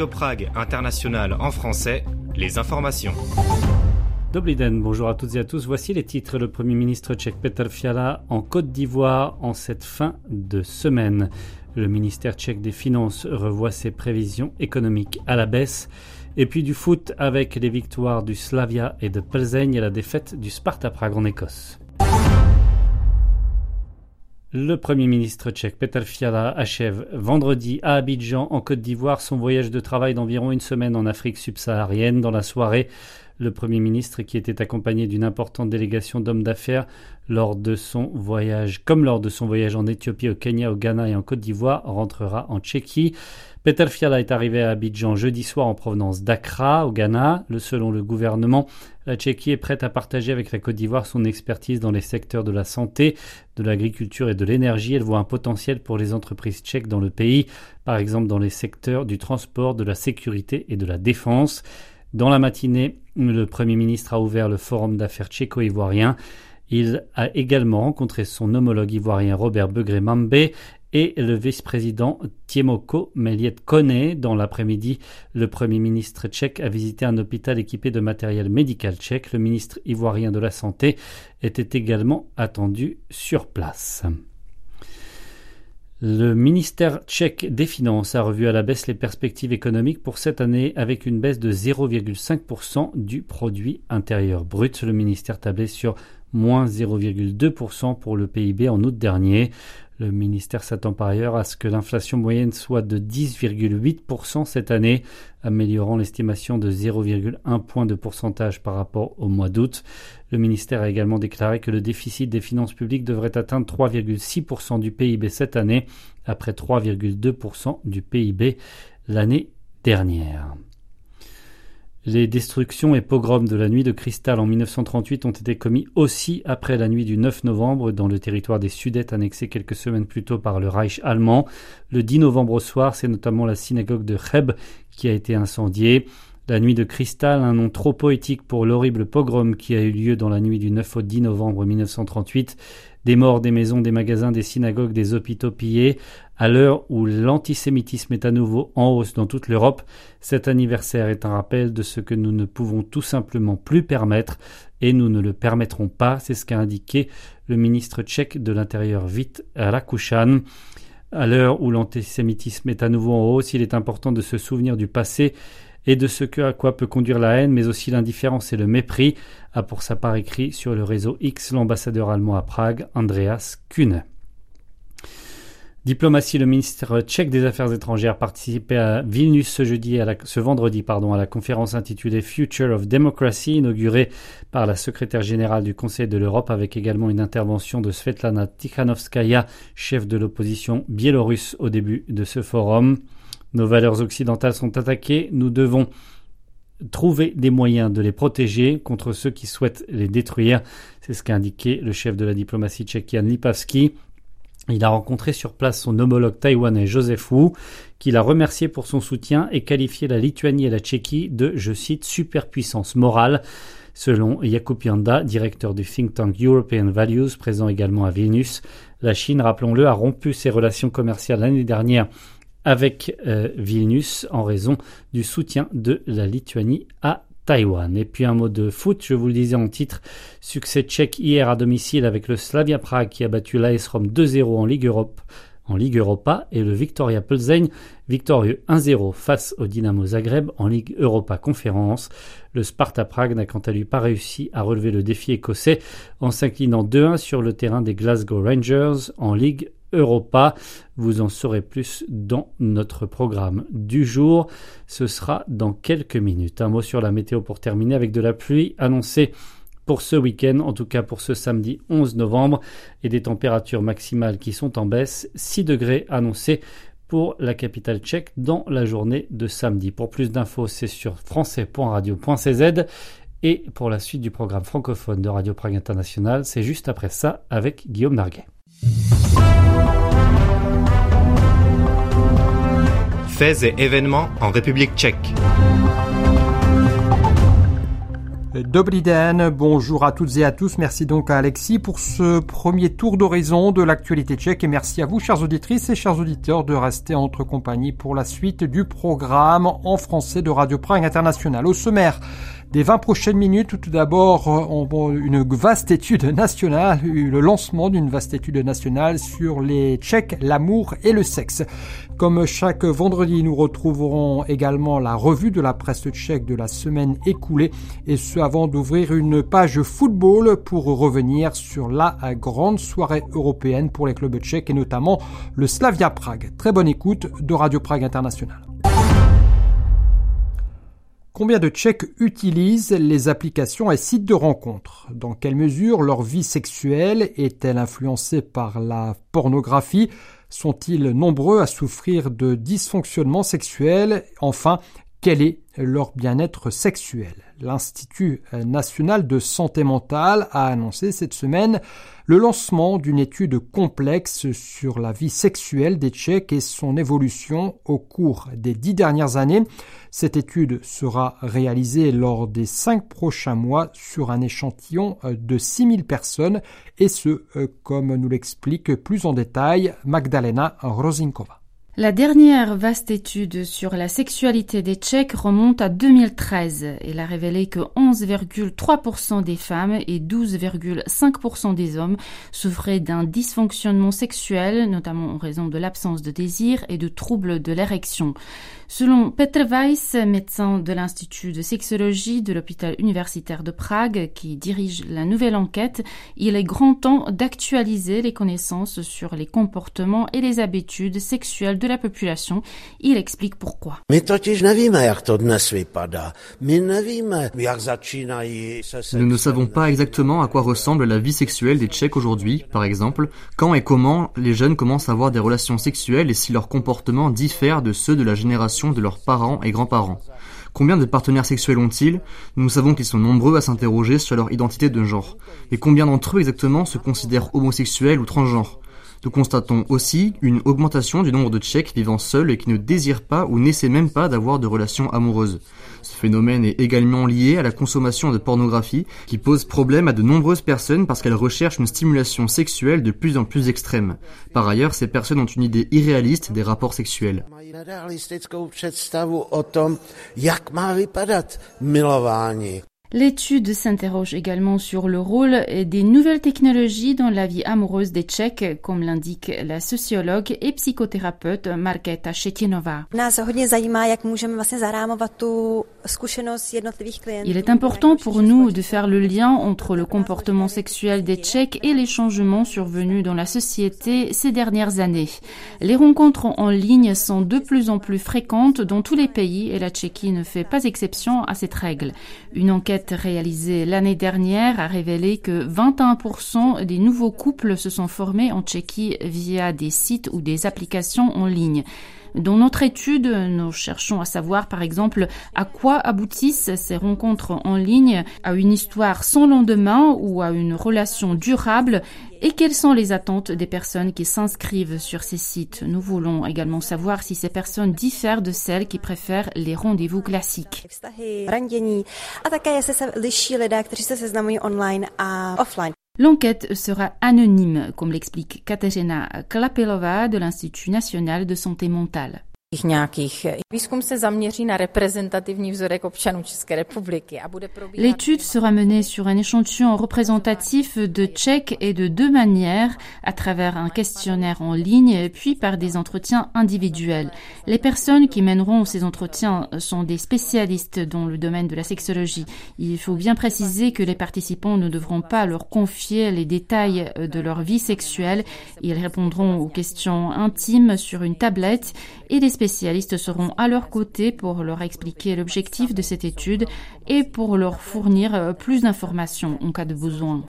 Radio Prague International en français, les informations. Dobliden, bonjour à toutes et à tous. Voici les titres. Le Premier ministre tchèque Petr Fiala en Côte d'Ivoire en cette fin de semaine. Le ministère tchèque des Finances revoit ses prévisions économiques à la baisse. Et puis du foot avec les victoires du Slavia et de Plzeň et la défaite du Sparta Prague en Écosse. Le Premier ministre tchèque Petr Fiala achève vendredi à Abidjan en Côte d'Ivoire son voyage de travail d'environ une semaine en Afrique subsaharienne. Dans la soirée, le Premier ministre, qui était accompagné d'une importante délégation d'hommes d'affaires lors de son voyage, comme lors de son voyage en Éthiopie, au Kenya, au Ghana et en Côte d'Ivoire, rentrera en Tchéquie. Peter Fiala est arrivé à Abidjan jeudi soir en provenance d'Accra, au Ghana. Le, selon le gouvernement, la Tchéquie est prête à partager avec la Côte d'Ivoire son expertise dans les secteurs de la santé, de l'agriculture et de l'énergie. Elle voit un potentiel pour les entreprises tchèques dans le pays, par exemple dans les secteurs du transport, de la sécurité et de la défense. Dans la matinée, le Premier ministre a ouvert le forum d'affaires tchéco-ivoirien. Il a également rencontré son homologue ivoirien Robert Begré Mambé et le vice-président Tiemoko Meliet Kone. Dans l'après-midi, le Premier ministre tchèque a visité un hôpital équipé de matériel médical tchèque. Le ministre ivoirien de la Santé était également attendu sur place. Le ministère tchèque des Finances a revu à la baisse les perspectives économiques pour cette année avec une baisse de 0,5% du produit intérieur brut. Le ministère tablait sur moins 0,2% pour le PIB en août dernier. Le ministère s'attend par ailleurs à ce que l'inflation moyenne soit de 10,8% cette année, améliorant l'estimation de 0,1 point de pourcentage par rapport au mois d'août. Le ministère a également déclaré que le déficit des finances publiques devrait atteindre 3,6% du PIB cette année, après 3,2% du PIB l'année dernière. Les destructions et pogroms de la nuit de cristal en 1938 ont été commis aussi après la nuit du 9 novembre dans le territoire des Sudètes annexé quelques semaines plus tôt par le Reich allemand. Le 10 novembre au soir, c'est notamment la synagogue de Cheb qui a été incendiée. La nuit de cristal, un nom trop poétique pour l'horrible pogrom qui a eu lieu dans la nuit du 9 au 10 novembre 1938. Des morts, des maisons, des magasins, des synagogues, des hôpitaux pillés. À l'heure où l'antisémitisme est à nouveau en hausse dans toute l'Europe, cet anniversaire est un rappel de ce que nous ne pouvons tout simplement plus permettre et nous ne le permettrons pas. C'est ce qu'a indiqué le ministre tchèque de l'Intérieur Vit Rakushan. À l'heure où l'antisémitisme est à nouveau en hausse, il est important de se souvenir du passé et de ce que à quoi peut conduire la haine, mais aussi l'indifférence et le mépris, a pour sa part écrit sur le réseau X l'ambassadeur allemand à Prague, Andreas Kuhn. Diplomatie, le ministre tchèque des Affaires étrangères participait à Vilnius ce, jeudi ce vendredi pardon, à la conférence intitulée Future of Democracy, inaugurée par la secrétaire générale du Conseil de l'Europe, avec également une intervention de Svetlana Tikhanovskaya, chef de l'opposition biélorusse au début de ce forum. Nos valeurs occidentales sont attaquées, nous devons trouver des moyens de les protéger contre ceux qui souhaitent les détruire. C'est ce qu'a indiqué le chef de la diplomatie tchèque Jan. Il a rencontré sur place son homologue taïwanais Joseph Wu, qui l'a remercié pour son soutien et qualifié la Lituanie et la Tchéquie de, je cite, superpuissance morale. Selon Jakub Yanda, directeur du think tank European Values, présent également à Vilnius, la Chine, rappelons-le, a rompu ses relations commerciales l'année dernière avec euh, Vilnius en raison du soutien de la Lituanie à Taïwan. Et puis un mot de foot, je vous le disais en titre, succès tchèque hier à domicile avec le Slavia Prague qui a battu l'AS Rome 2-0 en Ligue Europa et le Victoria Plzeň victorieux 1-0 face au Dynamo Zagreb en Ligue Europa Conférence. Le Sparta Prague n'a quant à lui pas réussi à relever le défi écossais en s'inclinant 2-1 sur le terrain des Glasgow Rangers en Ligue Europa. Vous en saurez plus dans notre programme du jour. Ce sera dans quelques minutes. Un mot sur la météo pour terminer avec de la pluie annoncée pour ce week-end, en tout cas pour ce samedi 11 novembre, et des températures maximales qui sont en baisse, 6 degrés annoncés pour la capitale tchèque dans la journée de samedi. Pour plus d'infos, c'est sur français.radio.cz et pour la suite du programme francophone de Radio Prague International, c'est juste après ça avec Guillaume Narguet. Faits et événements en République tchèque. Dobry bonjour à toutes et à tous. Merci donc à Alexis pour ce premier tour d'horizon de l'actualité tchèque et merci à vous, chers auditrices et chers auditeurs, de rester en notre compagnie pour la suite du programme en français de Radio Prague International. Au sommaire, des 20 prochaines minutes. Tout d'abord, une vaste étude nationale, le lancement d'une vaste étude nationale sur les Tchèques, l'amour et le sexe. Comme chaque vendredi, nous retrouverons également la revue de la presse tchèque de la semaine écoulée et ce avant d'ouvrir une page football pour revenir sur la grande soirée européenne pour les clubs tchèques et notamment le Slavia Prague. Très bonne écoute de Radio Prague International. Combien de Tchèques utilisent les applications et sites de rencontres? Dans quelle mesure leur vie sexuelle est-elle influencée par la pornographie? Sont-ils nombreux à souffrir de dysfonctionnements sexuels? Enfin, quel est leur bien-être sexuel? L'Institut national de santé mentale a annoncé cette semaine le lancement d'une étude complexe sur la vie sexuelle des Tchèques et son évolution au cours des dix dernières années. Cette étude sera réalisée lors des cinq prochains mois sur un échantillon de 6000 personnes et ce, euh, comme nous l'explique plus en détail Magdalena Rozinkova. La dernière vaste étude sur la sexualité des Tchèques remonte à 2013. Elle a révélé que 11,3% des femmes et 12,5% des hommes souffraient d'un dysfonctionnement sexuel, notamment en raison de l'absence de désir et de troubles de l'érection. Selon Petr Weiss, médecin de l'Institut de sexologie de l'hôpital universitaire de Prague, qui dirige la nouvelle enquête, il est grand temps d'actualiser les connaissances sur les comportements et les habitudes sexuelles de la population. Il explique pourquoi. Nous ne savons pas exactement à quoi ressemble la vie sexuelle des Tchèques aujourd'hui, par exemple, quand et comment les jeunes commencent à avoir des relations sexuelles et si leur comportement diffère de ceux de la génération de leurs parents et grands-parents. Combien de partenaires sexuels ont-ils? Nous savons qu'ils sont nombreux à s'interroger sur leur identité de genre. Mais combien d'entre eux exactement se considèrent homosexuels ou transgenres? Nous constatons aussi une augmentation du nombre de Tchèques vivant seuls et qui ne désirent pas ou n'essaient même pas d'avoir de relations amoureuses. Ce phénomène est également lié à la consommation de pornographie qui pose problème à de nombreuses personnes parce qu'elles recherchent une stimulation sexuelle de plus en plus extrême. Par ailleurs, ces personnes ont une idée irréaliste des rapports sexuels. L'étude s'interroge également sur le rôle des nouvelles technologies dans la vie amoureuse des Tchèques, comme l'indique la sociologue et psychothérapeute Markéta Chetinova. Il est important pour nous de faire le lien entre le comportement sexuel des Tchèques et les changements survenus dans la société ces dernières années. Les rencontres en ligne sont de plus en plus fréquentes dans tous les pays et la Tchéquie ne fait pas exception à cette règle. Une enquête réalisée l'année dernière a révélé que 21% des nouveaux couples se sont formés en Tchéquie via des sites ou des applications en ligne. Dans notre étude, nous cherchons à savoir, par exemple, à quoi aboutissent ces rencontres en ligne, à une histoire sans lendemain ou à une relation durable et quelles sont les attentes des personnes qui s'inscrivent sur ces sites. Nous voulons également savoir si ces personnes diffèrent de celles qui préfèrent les rendez-vous classiques. L'enquête sera anonyme, comme l'explique Katerina Klapilova de l'Institut national de santé mentale. L'étude sera menée sur un échantillon représentatif de Tchèques et de deux manières, à travers un questionnaire en ligne, puis par des entretiens individuels. Les personnes qui mèneront ces entretiens sont des spécialistes dans le domaine de la sexologie. Il faut bien préciser que les participants ne devront pas leur confier les détails de leur vie sexuelle. Ils répondront aux questions intimes sur une tablette et les spécialistes seront à leur côté pour leur expliquer l'objectif de cette étude et pour leur fournir euh, plus d'informations en cas de besoin.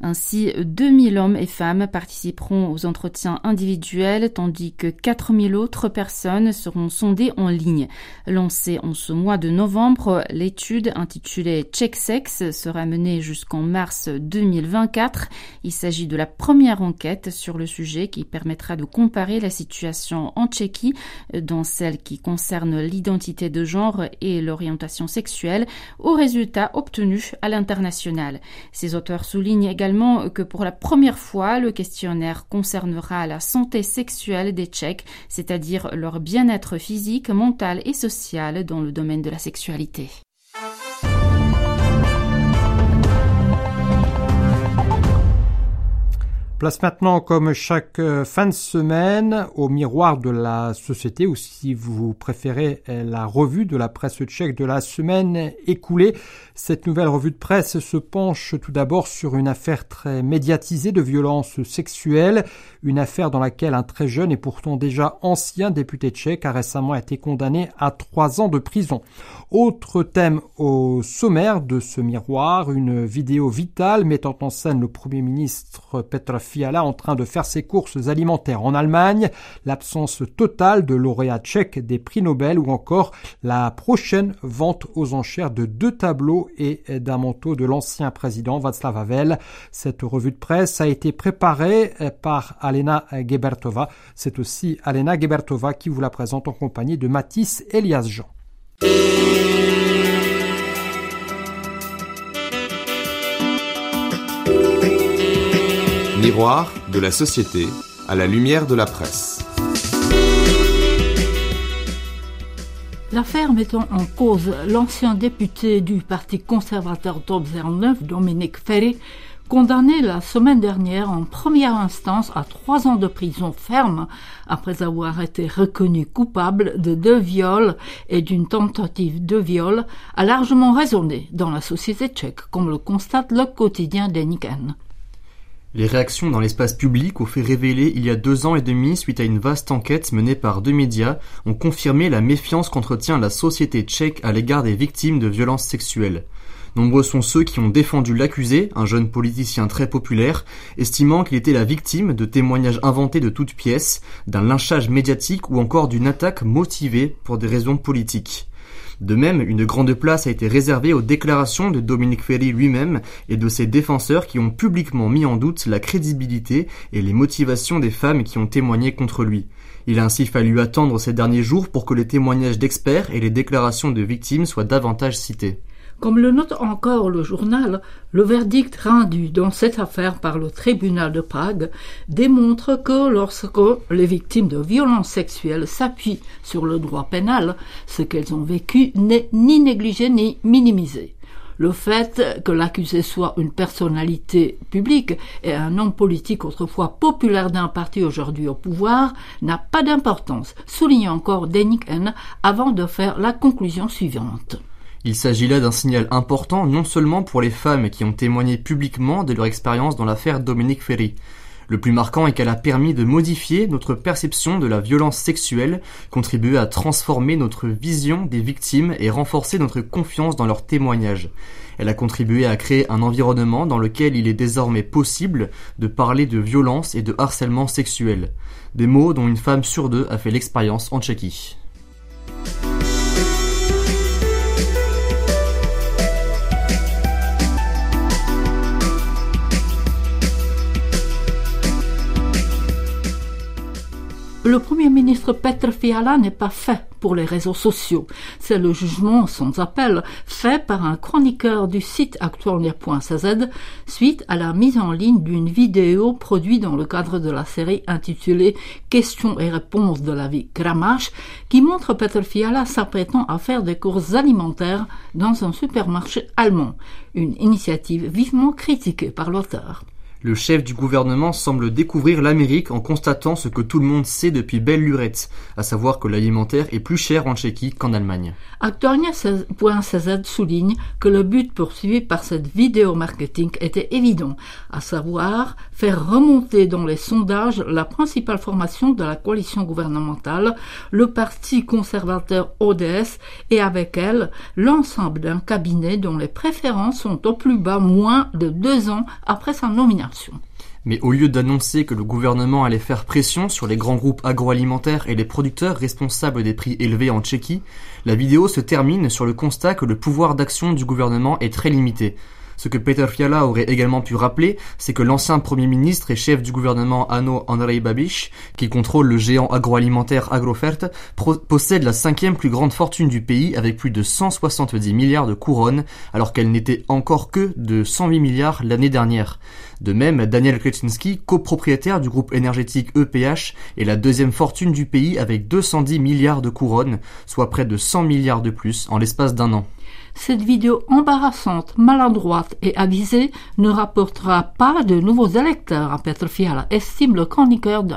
Ainsi, 2000 hommes et femmes participeront aux entretiens individuels, tandis que 4000 autres personnes seront sondées en ligne. Lancée en ce mois de novembre, l'étude intitulée Check Sex sera menée jusqu'en mars 2024. Il s'agit de la première enquête sur le sujet qui permettra de comparer la situation en Tchéquie, dans celle qui concerne l'identité de genre et l'orientation sexuelle, aux résultats obtenus à l'international. Ces auteurs soulignent également que pour la première fois, le questionnaire concernera la santé sexuelle des Tchèques, c'est-à-dire leur bien-être physique, mental et social dans le domaine de la sexualité. Place maintenant, comme chaque euh, fin de semaine, au miroir de la société, ou si vous préférez, euh, la revue de la presse tchèque de la semaine écoulée. Cette nouvelle revue de presse se penche tout d'abord sur une affaire très médiatisée de violence sexuelle, une affaire dans laquelle un très jeune et pourtant déjà ancien député tchèque a récemment été condamné à trois ans de prison. Autre thème au sommaire de ce miroir, une vidéo vitale mettant en scène le Premier ministre Petr Fiala en train de faire ses courses alimentaires en Allemagne, l'absence totale de lauréats tchèques des prix Nobel ou encore la prochaine vente aux enchères de deux tableaux et d'un manteau de l'ancien président Václav Havel. Cette revue de presse a été préparée par Alena Gebertova. C'est aussi Alena Gebertova qui vous la présente en compagnie de Mathis Elias Jean. De la société à la lumière de la presse. L'affaire mettant en cause l'ancien député du Parti conservateur 09, Dominique Ferry, condamné la semaine dernière en première instance à trois ans de prison ferme après avoir été reconnu coupable de deux viols et d'une tentative de viol, a largement résonné dans la société tchèque, comme le constate le quotidien Deniken. Les réactions dans l'espace public aux faits révélés il y a deux ans et demi suite à une vaste enquête menée par deux médias ont confirmé la méfiance qu'entretient la société tchèque à l'égard des victimes de violences sexuelles. Nombreux sont ceux qui ont défendu l'accusé, un jeune politicien très populaire, estimant qu'il était la victime de témoignages inventés de toutes pièces, d'un lynchage médiatique ou encore d'une attaque motivée pour des raisons politiques. De même, une grande place a été réservée aux déclarations de Dominique Ferry lui-même et de ses défenseurs qui ont publiquement mis en doute la crédibilité et les motivations des femmes qui ont témoigné contre lui. Il a ainsi fallu attendre ces derniers jours pour que les témoignages d'experts et les déclarations de victimes soient davantage cités. Comme le note encore le journal, le verdict rendu dans cette affaire par le tribunal de Prague démontre que lorsque les victimes de violences sexuelles s'appuient sur le droit pénal, ce qu'elles ont vécu n'est ni négligé ni minimisé. Le fait que l'accusé soit une personnalité publique et un homme politique autrefois populaire d'un parti aujourd'hui au pouvoir n'a pas d'importance, souligne encore Denik N avant de faire la conclusion suivante. Il s'agit là d'un signal important non seulement pour les femmes qui ont témoigné publiquement de leur expérience dans l'affaire Dominique Ferry. Le plus marquant est qu'elle a permis de modifier notre perception de la violence sexuelle, contribuer à transformer notre vision des victimes et renforcer notre confiance dans leurs témoignages. Elle a contribué à créer un environnement dans lequel il est désormais possible de parler de violence et de harcèlement sexuel. Des mots dont une femme sur deux a fait l'expérience en Tchéquie. Le Premier ministre Petr Fiala n'est pas fait pour les réseaux sociaux. C'est le jugement sans appel fait par un chroniqueur du site actualnia.cz suite à la mise en ligne d'une vidéo produite dans le cadre de la série intitulée Questions et réponses de la vie Gramache qui montre Petr Fiala s'apprêtant à faire des courses alimentaires dans un supermarché allemand. Une initiative vivement critiquée par l'auteur. Le chef du gouvernement semble découvrir l'Amérique en constatant ce que tout le monde sait depuis belle lurette, à savoir que l'alimentaire est plus cher en Tchéquie qu'en Allemagne. Actualnia.cz souligne que le but poursuivi par cette vidéo marketing était évident, à savoir faire remonter dans les sondages la principale formation de la coalition gouvernementale, le parti conservateur ODS, et avec elle l'ensemble d'un cabinet dont les préférences sont au plus bas moins de deux ans après sa nomination. Mais au lieu d'annoncer que le gouvernement allait faire pression sur les grands groupes agroalimentaires et les producteurs responsables des prix élevés en Tchéquie, la vidéo se termine sur le constat que le pouvoir d'action du gouvernement est très limité. Ce que Peter Fiala aurait également pu rappeler, c'est que l'ancien Premier ministre et chef du gouvernement Ano Andrei Babiš, qui contrôle le géant agroalimentaire Agrofert, possède la cinquième plus grande fortune du pays avec plus de 170 milliards de couronnes, alors qu'elle n'était encore que de 108 milliards l'année dernière. De même, Daniel Kretinsky, copropriétaire du groupe énergétique EPH, est la deuxième fortune du pays avec 210 milliards de couronnes, soit près de 100 milliards de plus en l'espace d'un an. Cette vidéo embarrassante, maladroite et avisée ne rapportera pas de nouveaux électeurs à Petr Fiala, estime le chroniqueur de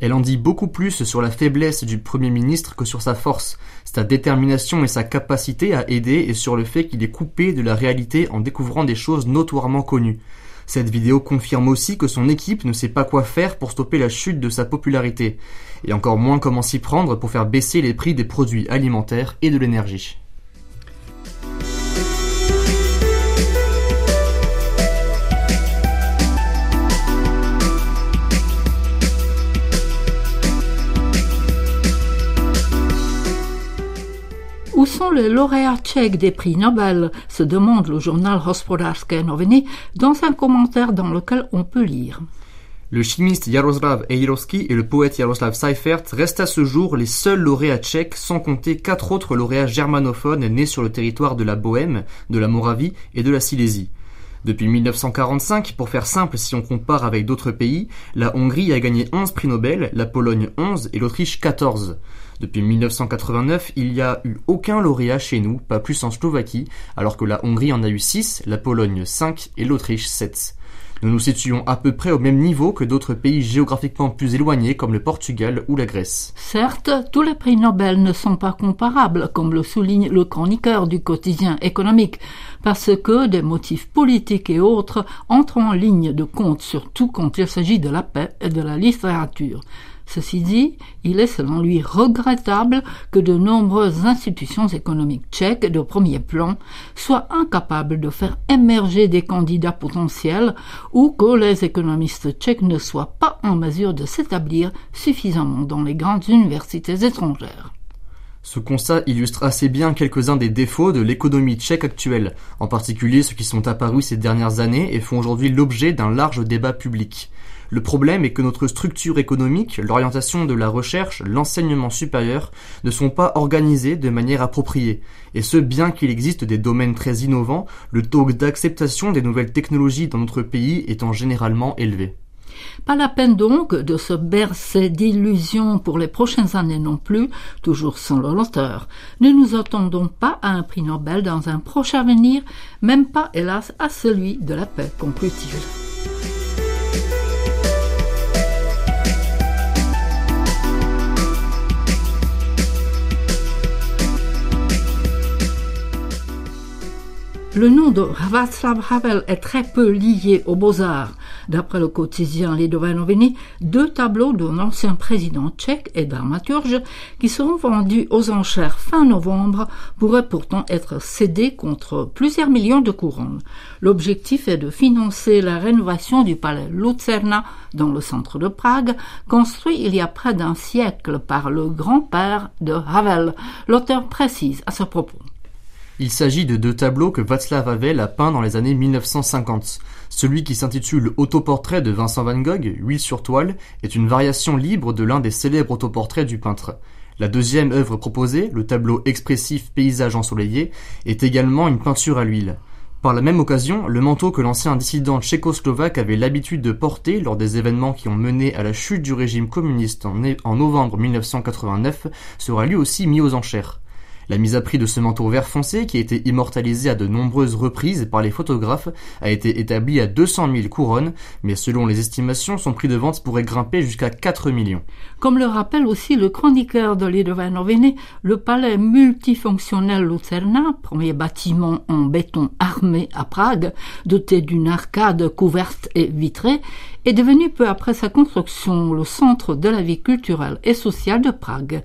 Elle en dit beaucoup plus sur la faiblesse du Premier ministre que sur sa force, sa détermination et sa capacité à aider et sur le fait qu'il est coupé de la réalité en découvrant des choses notoirement connues. Cette vidéo confirme aussi que son équipe ne sait pas quoi faire pour stopper la chute de sa popularité, et encore moins comment s'y prendre pour faire baisser les prix des produits alimentaires et de l'énergie. Sont les lauréats tchèques des prix Nobel se demande le journal Hospodářské noviny dans un commentaire dans lequel on peut lire. Le chimiste Jaroslav Eirovsky et le poète Jaroslav Seifert restent à ce jour les seuls lauréats tchèques, sans compter quatre autres lauréats germanophones nés sur le territoire de la Bohême, de la Moravie et de la Silésie. Depuis 1945, pour faire simple si on compare avec d'autres pays, la Hongrie a gagné 11 prix Nobel, la Pologne 11 et l'Autriche 14. Depuis 1989, il n'y a eu aucun lauréat chez nous, pas plus en Slovaquie, alors que la Hongrie en a eu 6, la Pologne 5 et l'Autriche 7. Nous nous situons à peu près au même niveau que d'autres pays géographiquement plus éloignés comme le Portugal ou la Grèce. Certes, tous les prix Nobel ne sont pas comparables, comme le souligne le chroniqueur du quotidien économique, parce que des motifs politiques et autres entrent en ligne de compte, surtout quand il s'agit de la paix et de la littérature. Ceci dit, il est selon lui regrettable que de nombreuses institutions économiques tchèques de premier plan soient incapables de faire émerger des candidats potentiels ou que les économistes tchèques ne soient pas en mesure de s'établir suffisamment dans les grandes universités étrangères. Ce constat illustre assez bien quelques-uns des défauts de l'économie tchèque actuelle, en particulier ceux qui sont apparus ces dernières années et font aujourd'hui l'objet d'un large débat public. Le problème est que notre structure économique, l'orientation de la recherche, l'enseignement supérieur ne sont pas organisés de manière appropriée. Et ce, bien qu'il existe des domaines très innovants, le taux d'acceptation des nouvelles technologies dans notre pays étant généralement élevé. Pas la peine donc de se bercer d'illusions pour les prochaines années non plus, toujours sans l'auteur. Ne nous attendons pas à un prix Nobel dans un prochain avenir, même pas hélas à celui de la paix, conclut-il. Le nom de Václav Havel est très peu lié aux beaux-arts. D'après le quotidien Lidové deux tableaux d'un ancien président tchèque et dramaturge qui seront vendus aux enchères fin novembre pourraient pourtant être cédés contre plusieurs millions de couronnes. L'objectif est de financer la rénovation du palais Lucerna dans le centre de Prague, construit il y a près d'un siècle par le grand-père de Havel. L'auteur précise à ce propos. Il s'agit de deux tableaux que Václav Havel a peints dans les années 1950. Celui qui s'intitule Autoportrait de Vincent van Gogh, huile sur toile, est une variation libre de l'un des célèbres autoportraits du peintre. La deuxième œuvre proposée, le tableau expressif Paysage ensoleillé, est également une peinture à l'huile. Par la même occasion, le manteau que l'ancien dissident tchécoslovaque avait l'habitude de porter lors des événements qui ont mené à la chute du régime communiste en, en novembre 1989 sera lui aussi mis aux enchères. La mise à prix de ce manteau vert foncé, qui a été immortalisé à de nombreuses reprises par les photographes, a été établie à 200 000 couronnes, mais selon les estimations, son prix de vente pourrait grimper jusqu'à 4 millions. Comme le rappelle aussi le chroniqueur de l'Idovano le palais multifonctionnel Lucerna, premier bâtiment en béton armé à Prague, doté d'une arcade couverte et vitrée, est devenu peu après sa construction le centre de la vie culturelle et sociale de Prague.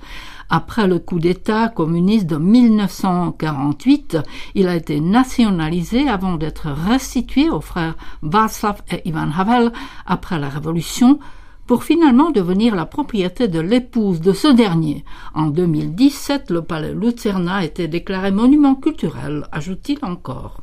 Après le coup d'État communiste de 1948, il a été nationalisé avant d'être restitué aux frères Václav et Ivan Havel après la Révolution, pour finalement devenir la propriété de l'épouse de ce dernier. En 2017, le palais Lucerna a été déclaré monument culturel, ajoute-t-il encore.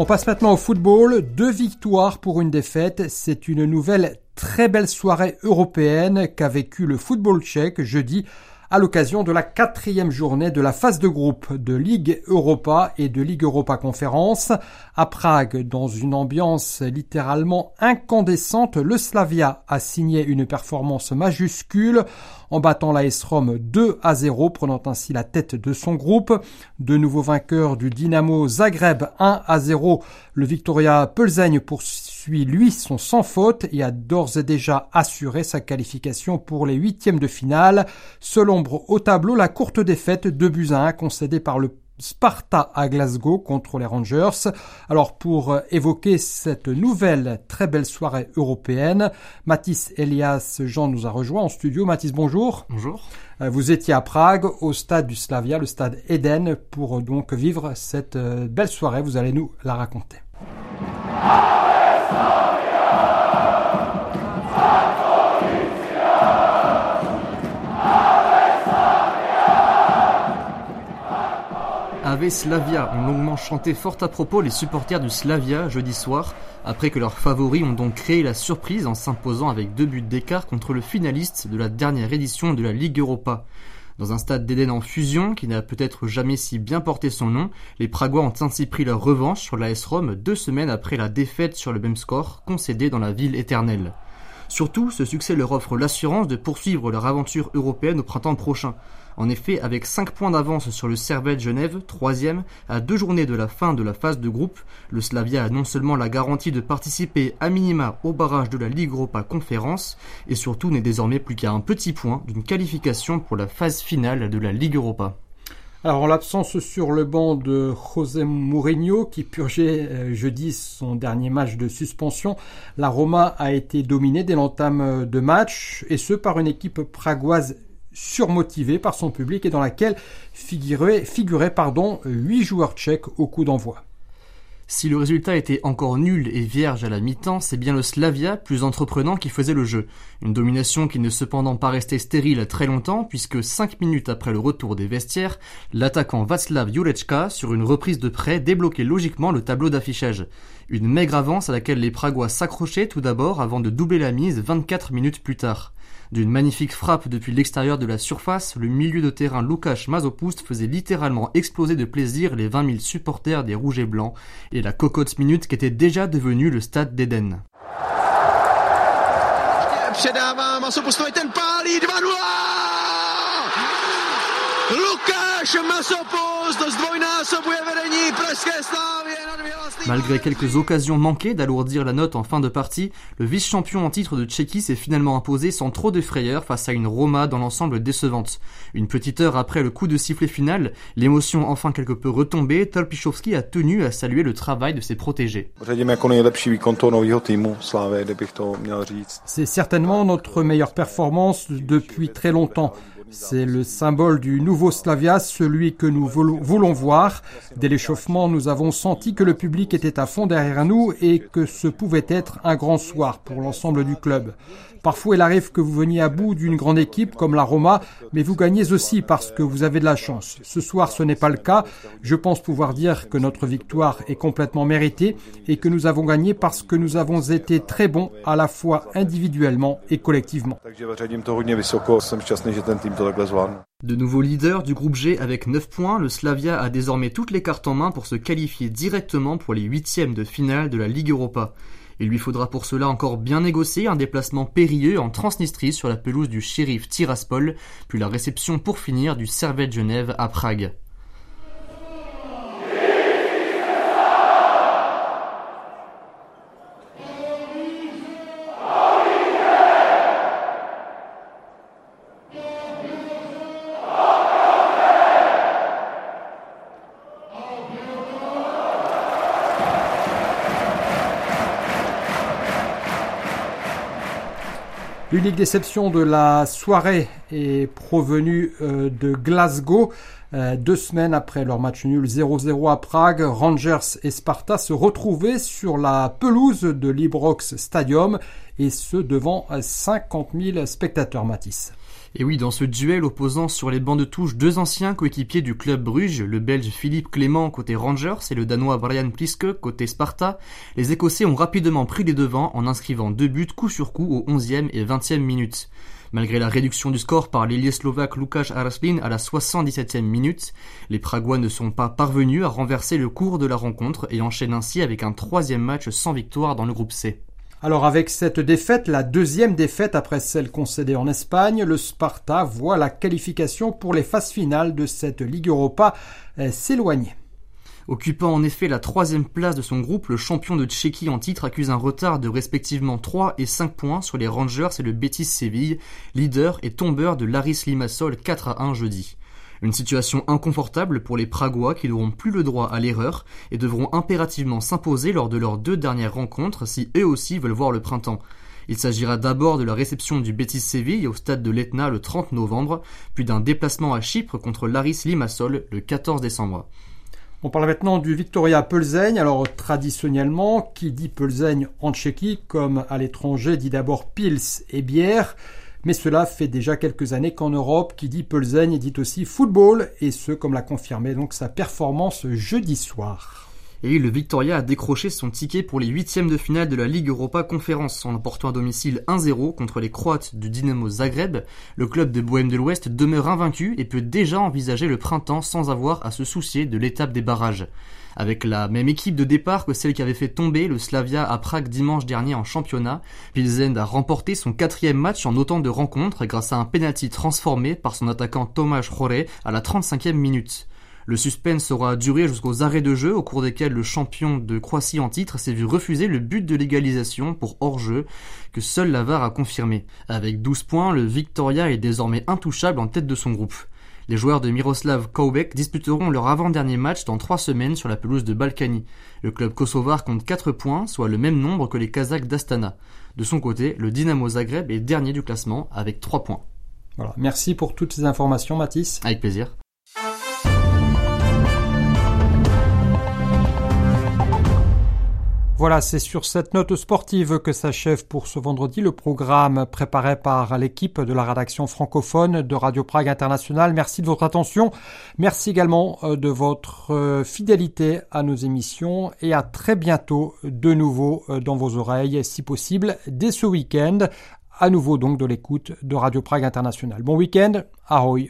On passe maintenant au football. Deux victoires pour une défaite. C'est une nouvelle très belle soirée européenne qu'a vécu le football tchèque jeudi à l'occasion de la quatrième journée de la phase de groupe de Ligue Europa et de Ligue Europa Conférence. À Prague, dans une ambiance littéralement incandescente, le Slavia a signé une performance majuscule en battant la S-Rome 2 à 0, prenant ainsi la tête de son groupe. De nouveaux vainqueurs du Dynamo Zagreb 1 à 0. Le Victoria Pölzaigne poursuit lui son sans faute et a d'ores et déjà assuré sa qualification pour les huitièmes de finale. Seul ombre au tableau, la courte défaite de buts à 1 concédée par le Sparta à Glasgow contre les Rangers. Alors pour euh, évoquer cette nouvelle très belle soirée européenne, Mathis Elias Jean nous a rejoint en studio. Mathis, bonjour. Bonjour. Euh, vous étiez à Prague au stade du Slavia, le stade Eden, pour donc vivre cette euh, belle soirée. Vous allez nous la raconter. Ave Slavia ont longuement chanté fort à propos les supporters du Slavia jeudi soir, après que leurs favoris ont donc créé la surprise en s'imposant avec deux buts d'écart contre le finaliste de la dernière édition de la Ligue Europa. Dans un stade d'Éden en fusion, qui n'a peut-être jamais si bien porté son nom, les Pragois ont ainsi pris leur revanche sur l'AS Rome deux semaines après la défaite sur le même score concédé dans la ville éternelle. Surtout, ce succès leur offre l'assurance de poursuivre leur aventure européenne au printemps prochain. En effet, avec 5 points d'avance sur le Servette Genève, troisième, à deux journées de la fin de la phase de groupe, le Slavia a non seulement la garantie de participer à minima au barrage de la Ligue Europa Conférence, et surtout n'est désormais plus qu'à un petit point d'une qualification pour la phase finale de la Ligue Europa. Alors en l'absence sur le banc de José Mourinho qui purgeait euh, jeudi son dernier match de suspension, la Roma a été dominée dès l'entame de match et ce par une équipe pragoise surmotivée par son public et dans laquelle figuraient, figurait pardon, 8 joueurs tchèques au coup d'envoi. Si le résultat était encore nul et vierge à la mi-temps, c'est bien le Slavia, plus entreprenant, qui faisait le jeu. Une domination qui ne cependant pas restait stérile très longtemps, puisque cinq minutes après le retour des vestiaires, l'attaquant Václav Jurečka, sur une reprise de près, débloquait logiquement le tableau d'affichage. Une maigre avance à laquelle les Pragois s'accrochaient tout d'abord avant de doubler la mise 24 minutes plus tard. D'une magnifique frappe depuis l'extérieur de la surface, le milieu de terrain Lukáš Mazopoust faisait littéralement exploser de plaisir les 20 000 supporters des Rouges et Blancs et la cocotte minute qui était déjà devenue le stade d'Eden. Malgré quelques occasions manquées d'alourdir la note en fin de partie, le vice-champion en titre de Tchéquie s'est finalement imposé sans trop de frayeur face à une Roma dans l'ensemble décevante. Une petite heure après le coup de sifflet final, l'émotion enfin quelque peu retombée, Tolpichowski a tenu à saluer le travail de ses protégés. C'est certainement notre meilleure performance depuis très longtemps. C'est le symbole du nouveau Slavia, celui que nous voulons voir. Dès l'échauffement, nous avons senti que le public était à fond derrière nous et que ce pouvait être un grand soir pour l'ensemble du club. Parfois, il arrive que vous veniez à bout d'une grande équipe comme la Roma, mais vous gagnez aussi parce que vous avez de la chance. Ce soir, ce n'est pas le cas. Je pense pouvoir dire que notre victoire est complètement méritée et que nous avons gagné parce que nous avons été très bons à la fois individuellement et collectivement. De nouveau leader du groupe G avec 9 points, le Slavia a désormais toutes les cartes en main pour se qualifier directement pour les huitièmes de finale de la Ligue Europa. Il lui faudra pour cela encore bien négocier un déplacement périlleux en Transnistrie sur la pelouse du shérif Tiraspol, puis la réception pour finir du Servette Genève à Prague. L'unique déception de la soirée est provenue euh, de Glasgow. Euh, deux semaines après leur match nul 0-0 à Prague, Rangers et Sparta se retrouvaient sur la pelouse de l'Ibrox Stadium et ce devant 50 000 spectateurs Matisse. Et oui, dans ce duel opposant sur les bancs de touche deux anciens coéquipiers du club Bruges, le belge Philippe Clément côté Rangers et le danois Brian Pliske côté Sparta, les Écossais ont rapidement pris les devants en inscrivant deux buts coup sur coup aux 11e et 20e minutes. Malgré la réduction du score par l'ailier slovaque Lukáš Araslin à la 77e minute, les Pragois ne sont pas parvenus à renverser le cours de la rencontre et enchaînent ainsi avec un troisième match sans victoire dans le groupe C. Alors avec cette défaite, la deuxième défaite après celle concédée en Espagne, le Sparta voit la qualification pour les phases finales de cette Ligue Europa euh, s'éloigner. Occupant en effet la troisième place de son groupe, le champion de Tchéquie en titre accuse un retard de respectivement 3 et 5 points sur les Rangers et le Betis Séville, leader et tombeur de Laris Limassol 4 à 1 jeudi. Une situation inconfortable pour les Pragois qui n'auront plus le droit à l'erreur et devront impérativement s'imposer lors de leurs deux dernières rencontres si eux aussi veulent voir le printemps. Il s'agira d'abord de la réception du Betis Séville au stade de l'Etna le 30 novembre, puis d'un déplacement à Chypre contre Laris Limassol le 14 décembre. On parle maintenant du Victoria Plzeň. Alors traditionnellement, qui dit Plzeň en Tchéquie comme à l'étranger dit d'abord pils et bière. Mais cela fait déjà quelques années qu'en Europe, qui dit Plzeň dit aussi football, et ce, comme l'a confirmé donc sa performance jeudi soir. Et le Victoria a décroché son ticket pour les huitièmes de finale de la Ligue Europa Conférence en emportant à domicile 1-0 contre les Croates du Dynamo Zagreb. Le club de Bohème de l'Ouest demeure invaincu et peut déjà envisager le printemps sans avoir à se soucier de l'étape des barrages. Avec la même équipe de départ que celle qui avait fait tomber le Slavia à Prague dimanche dernier en championnat, Pilsen a remporté son quatrième match en autant de rencontres grâce à un penalty transformé par son attaquant Tomasz Chore à la 35e minute. Le suspense aura duré jusqu'aux arrêts de jeu au cours desquels le champion de Croatie en titre s'est vu refuser le but de l'égalisation pour hors-jeu que seul la VAR a confirmé. Avec 12 points, le Victoria est désormais intouchable en tête de son groupe. Les joueurs de Miroslav Koubek disputeront leur avant-dernier match dans trois semaines sur la pelouse de Balkany. Le club kosovar compte 4 points, soit le même nombre que les Kazakhs d'Astana. De son côté, le Dynamo Zagreb est dernier du classement avec 3 points. Voilà. Merci pour toutes ces informations, Mathis. Avec plaisir. Voilà, c'est sur cette note sportive que s'achève pour ce vendredi le programme préparé par l'équipe de la rédaction francophone de Radio Prague International. Merci de votre attention. Merci également euh, de votre euh, fidélité à nos émissions et à très bientôt de nouveau euh, dans vos oreilles, si possible, dès ce week-end. À nouveau donc de l'écoute de Radio Prague International. Bon week-end, ahoy